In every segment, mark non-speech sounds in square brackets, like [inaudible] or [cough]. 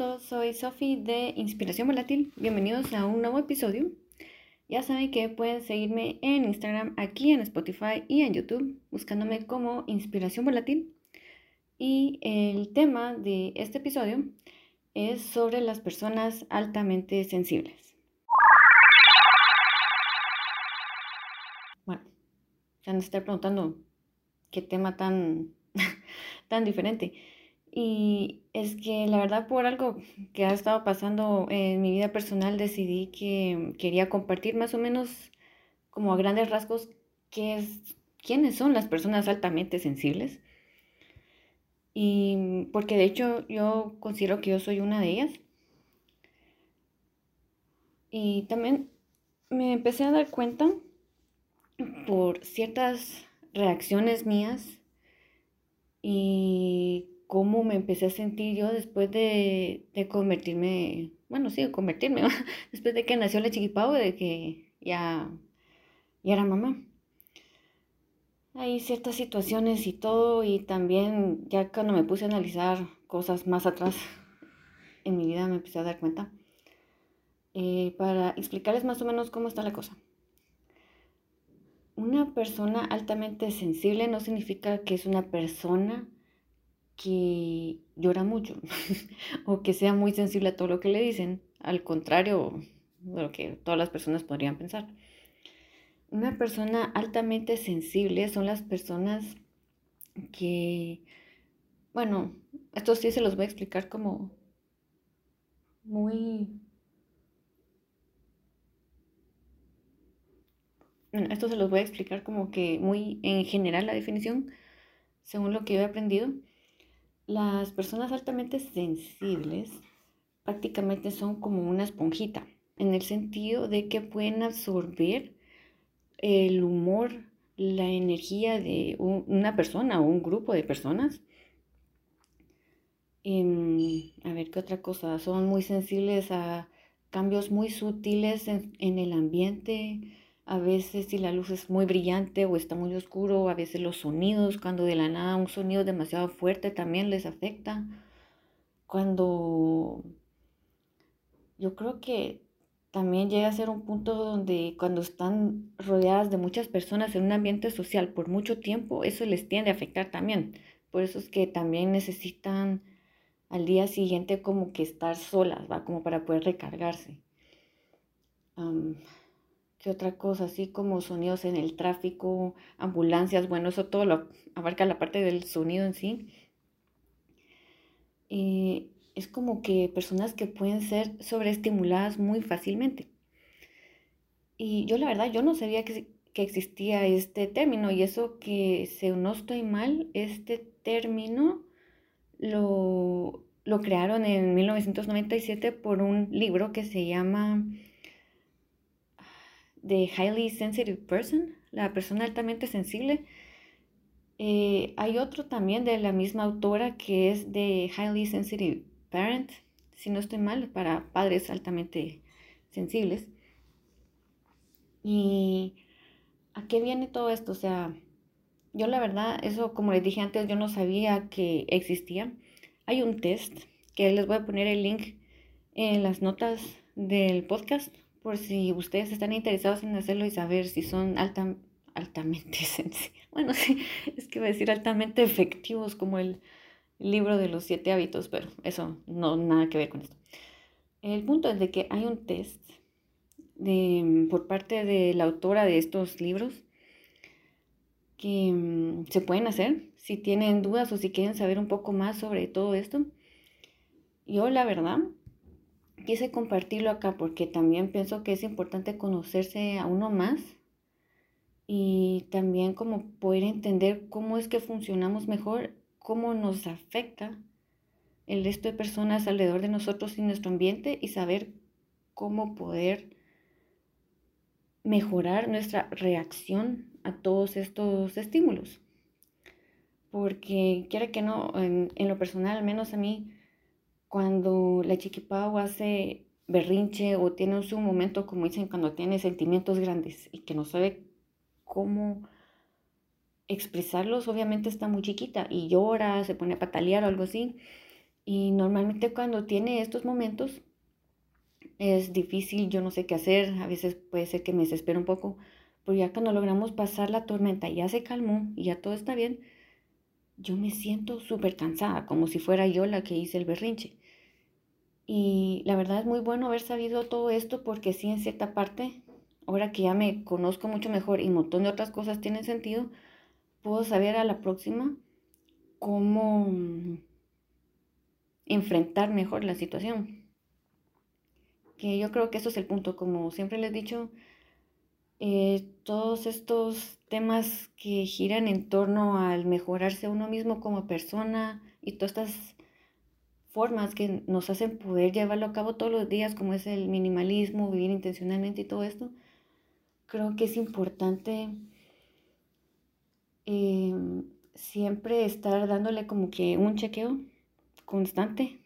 todos, soy Sofi de Inspiración Volátil. Bienvenidos a un nuevo episodio. Ya saben que pueden seguirme en Instagram, aquí en Spotify y en YouTube, buscándome como Inspiración Volátil. Y el tema de este episodio es sobre las personas altamente sensibles. Bueno, se estar preguntando qué tema tan, [laughs] tan diferente. Y es que la verdad por algo que ha estado pasando en mi vida personal decidí que quería compartir más o menos como a grandes rasgos qué es, quiénes son las personas altamente sensibles. Y porque de hecho yo considero que yo soy una de ellas. Y también me empecé a dar cuenta por ciertas reacciones mías y cómo me empecé a sentir yo después de, convertirme, bueno, sí, de convertirme, [laughs] después de que nació la chiquipau, de que ya, ya era mamá. Hay ciertas situaciones y todo, y también ya cuando me puse a analizar cosas más atrás en mi vida me empecé a dar cuenta. Eh, para explicarles más o menos cómo está la cosa. Una persona altamente sensible no significa que es una persona que llora mucho [laughs] o que sea muy sensible a todo lo que le dicen, al contrario de lo que todas las personas podrían pensar. Una persona altamente sensible son las personas que, bueno, esto sí se los voy a explicar como muy... Bueno, esto se los voy a explicar como que muy en general la definición, según lo que yo he aprendido las personas altamente sensibles prácticamente son como una esponjita, en el sentido de que pueden absorber el humor, la energía de una persona o un grupo de personas. Em, a ver, ¿qué otra cosa? Son muy sensibles a cambios muy sutiles en, en el ambiente, a veces si la luz es muy brillante o está muy oscuro, a veces los sonidos, cuando de la nada un sonido demasiado fuerte también les afecta. Cuando yo creo que también llega a ser un punto donde cuando están rodeadas de muchas personas en un ambiente social por mucho tiempo, eso les tiende a afectar también. Por eso es que también necesitan al día siguiente como que estar solas, ¿va? Como para poder recargarse. ¿Qué otra cosa? Así como sonidos en el tráfico, ambulancias, bueno, eso todo lo abarca la parte del sonido en sí. Y es como que personas que pueden ser sobreestimuladas muy fácilmente. Y yo la verdad, yo no sabía que, que existía este término y eso que, si no estoy mal, este término lo, lo crearon en 1997 por un libro que se llama de Highly Sensitive Person, la persona altamente sensible. Eh, hay otro también de la misma autora que es de Highly Sensitive Parent, si no estoy mal, para padres altamente sensibles. ¿Y a qué viene todo esto? O sea, yo la verdad, eso como les dije antes, yo no sabía que existía. Hay un test que les voy a poner el link en las notas del podcast por si ustedes están interesados en hacerlo y saber si son altamente [laughs] sensibles. Bueno, sí, es que voy a decir altamente efectivos como el libro de los siete hábitos, pero eso no nada que ver con esto. El punto es de que hay un test de, por parte de la autora de estos libros que mm, se pueden hacer si tienen dudas o si quieren saber un poco más sobre todo esto. Yo la verdad quise compartirlo acá porque también pienso que es importante conocerse a uno más y también como poder entender cómo es que funcionamos mejor, cómo nos afecta el resto de personas alrededor de nosotros y nuestro ambiente y saber cómo poder mejorar nuestra reacción a todos estos estímulos. Porque quiera que no, en, en lo personal, al menos a mí, cuando la chiquipau hace berrinche o tiene un momento, como dicen, cuando tiene sentimientos grandes y que no sabe cómo expresarlos, obviamente está muy chiquita y llora, se pone a patalear o algo así. Y normalmente cuando tiene estos momentos es difícil, yo no sé qué hacer, a veces puede ser que me desespero un poco, pero ya cuando logramos pasar la tormenta, ya se calmó y ya todo está bien, yo me siento súper cansada, como si fuera yo la que hice el berrinche. Y la verdad es muy bueno haber sabido todo esto porque sí, en cierta parte, ahora que ya me conozco mucho mejor y un montón de otras cosas tienen sentido, puedo saber a la próxima cómo enfrentar mejor la situación. Que yo creo que eso es el punto, como siempre les he dicho, eh, todos estos temas que giran en torno al mejorarse uno mismo como persona y todas estas formas que nos hacen poder llevarlo a cabo todos los días, como es el minimalismo, vivir intencionalmente y todo esto, creo que es importante em, siempre estar dándole como que un chequeo constante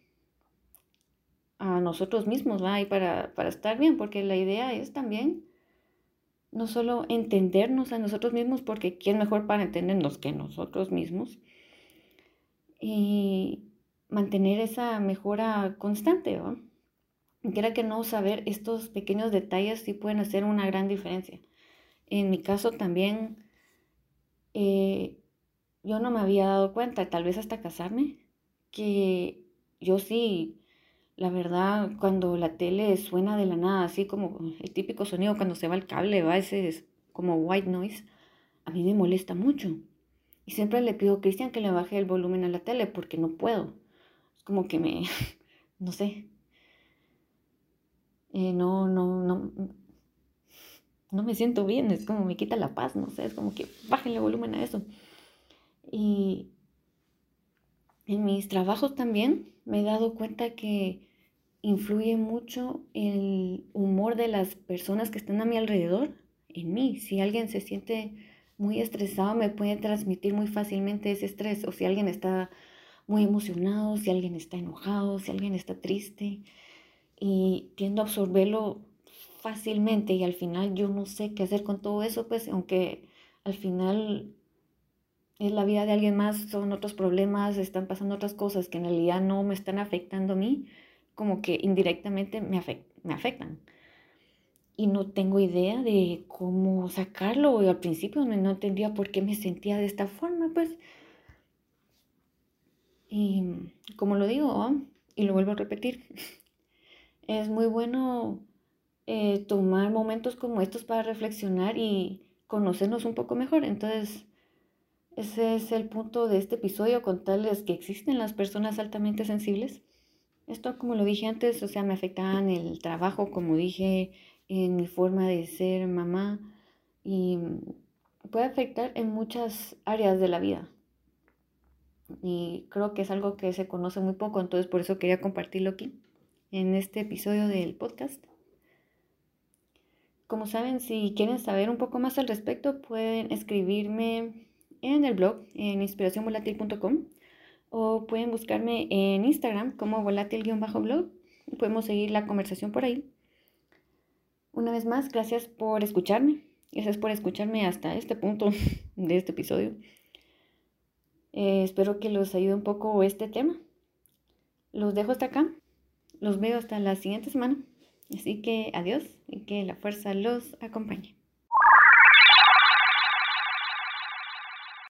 a nosotros mismos, ¿va? Y para, para estar bien, porque la idea es también no solo entendernos a nosotros mismos, porque ¿quién mejor para entendernos que nosotros mismos? Y mantener esa mejora constante, ¿va? Quiera que no saber estos pequeños detalles sí pueden hacer una gran diferencia. En mi caso también, eh, yo no me había dado cuenta, tal vez hasta casarme, que yo sí, la verdad, cuando la tele suena de la nada, así como el típico sonido cuando se va el cable, va ese es como white noise, a mí me molesta mucho. Y siempre le pido a Cristian que le baje el volumen a la tele porque no puedo como que me, [laughs] no sé, eh, no, no, no, no me siento bien, es como me quita la paz, no sé, es como que bájenle volumen a eso. Y en mis trabajos también me he dado cuenta que influye mucho el humor de las personas que están a mi alrededor en mí. Si alguien se siente muy estresado, me puede transmitir muy fácilmente ese estrés. O si alguien está muy emocionado, si alguien está enojado, si alguien está triste. Y tiendo a absorberlo fácilmente y al final yo no sé qué hacer con todo eso, pues aunque al final es la vida de alguien más, son otros problemas, están pasando otras cosas que en realidad no me están afectando a mí, como que indirectamente me, me afectan. Y no tengo idea de cómo sacarlo. Y al principio no, no entendía por qué me sentía de esta forma, pues y como lo digo, y lo vuelvo a repetir, [laughs] es muy bueno eh, tomar momentos como estos para reflexionar y conocernos un poco mejor. Entonces, ese es el punto de este episodio, contarles que existen las personas altamente sensibles. Esto, como lo dije antes, o sea, me afecta en el trabajo, como dije, en mi forma de ser mamá y puede afectar en muchas áreas de la vida y creo que es algo que se conoce muy poco, entonces por eso quería compartirlo aquí en este episodio del podcast. Como saben, si quieren saber un poco más al respecto, pueden escribirme en el blog en inspiracionvolatil.com o pueden buscarme en Instagram como volátil-blog podemos seguir la conversación por ahí. Una vez más, gracias por escucharme. Gracias por escucharme hasta este punto [laughs] de este episodio. Eh, espero que los ayude un poco este tema. Los dejo hasta acá. Los veo hasta la siguiente semana. Así que adiós y que la fuerza los acompañe.